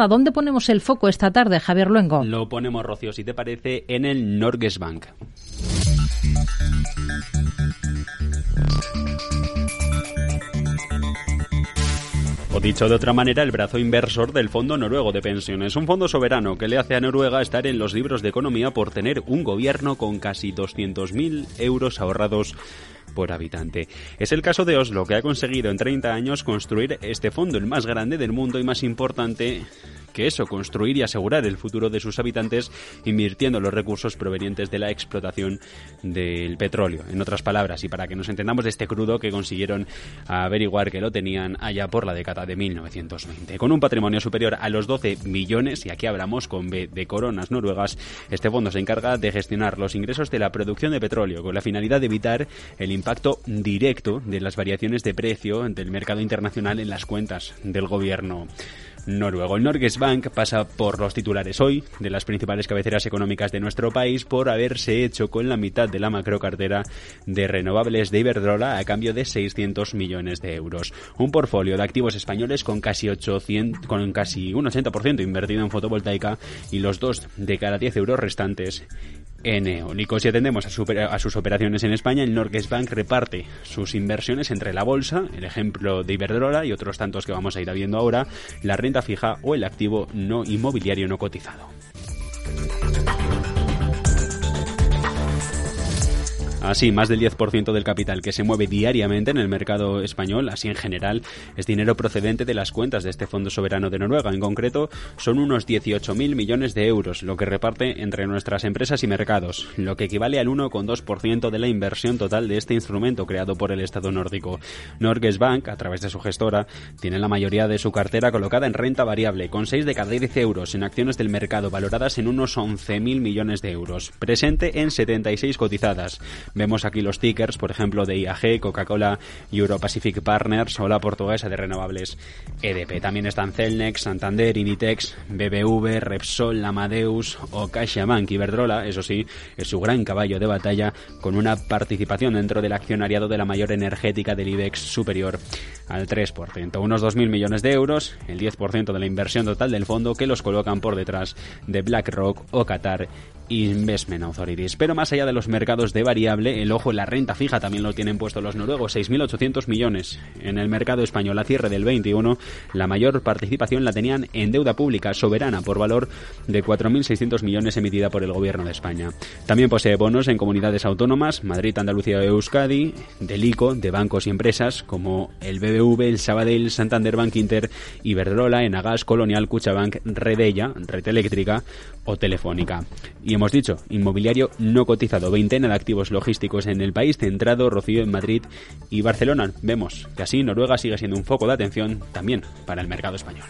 ¿A dónde ponemos el foco esta tarde, Javier Luengo? Lo ponemos, Rocío, si te parece, en el Norges Bank. Dicho de otra manera, el brazo inversor del Fondo Noruego de Pensiones, un fondo soberano que le hace a Noruega estar en los libros de economía por tener un gobierno con casi 200.000 euros ahorrados por habitante. Es el caso de Oslo, que ha conseguido en 30 años construir este fondo, el más grande del mundo y más importante que eso, construir y asegurar el futuro de sus habitantes invirtiendo los recursos provenientes de la explotación del petróleo. En otras palabras, y para que nos entendamos de este crudo que consiguieron averiguar que lo tenían allá por la década de 1920. Con un patrimonio superior a los 12 millones, y aquí hablamos con B de coronas noruegas, este fondo se encarga de gestionar los ingresos de la producción de petróleo con la finalidad de evitar el impacto directo de las variaciones de precio del mercado internacional en las cuentas del gobierno noruego. El Norges Bank pasa por los titulares hoy de las principales cabeceras económicas de nuestro país por haberse hecho con la mitad de la macrocartera de renovables de Iberdrola a cambio de 600 millones de euros. Un portfolio de activos españoles con casi 800, con casi un 80% invertido en fotovoltaica y los dos de cada 10 euros restantes en eólicos. Si atendemos a, sus operaciones en España, el Norges Bank reparte sus inversiones entre la bolsa, el ejemplo de Iberdrola y otros tantos que vamos a ir viendo ahora, la renta fija o el activo no inmobiliario no cotizado. Así, más del 10% del capital que se mueve diariamente en el mercado español, así en general, es dinero procedente de las cuentas de este Fondo Soberano de Noruega. En concreto, son unos 18.000 millones de euros, lo que reparte entre nuestras empresas y mercados, lo que equivale al 1,2% de la inversión total de este instrumento creado por el Estado nórdico. Norges Bank, a través de su gestora, tiene la mayoría de su cartera colocada en renta variable, con 6 de cada 10 euros en acciones del mercado valoradas en unos 11.000 millones de euros, presente en 76 cotizadas. Vemos aquí los tickers, por ejemplo, de IAG, Coca-Cola, Euro Pacific Partners o la portuguesa de renovables EDP. También están Celnex, Santander, Initex, BBV, Repsol, Amadeus o CaixaBank. Iberdrola, eso sí, es su gran caballo de batalla con una participación dentro del accionariado de la mayor energética del IBEX superior al 3%. Unos 2.000 millones de euros, el 10% de la inversión total del fondo que los colocan por detrás de BlackRock o Qatar Investment Authorities. Pero más allá de los mercados de variable, el ojo en la renta fija también lo tienen puesto los noruegos, 6.800 millones. En el mercado español a cierre del 21, la mayor participación la tenían en deuda pública soberana por valor de 4.600 millones emitida por el gobierno de España. También posee bonos en comunidades autónomas, Madrid, Andalucía y Euskadi, del ICO, de bancos y empresas como el BBV, el Sabadell, Santander Bank Inter, Iberdrola, Enagas, Colonial, Cuchabank, Redella, Red Eléctrica o Telefónica. Hemos dicho, inmobiliario no cotizado, veintena de activos logísticos en el país, centrado Rocío en Madrid y Barcelona. Vemos que así Noruega sigue siendo un foco de atención también para el mercado español.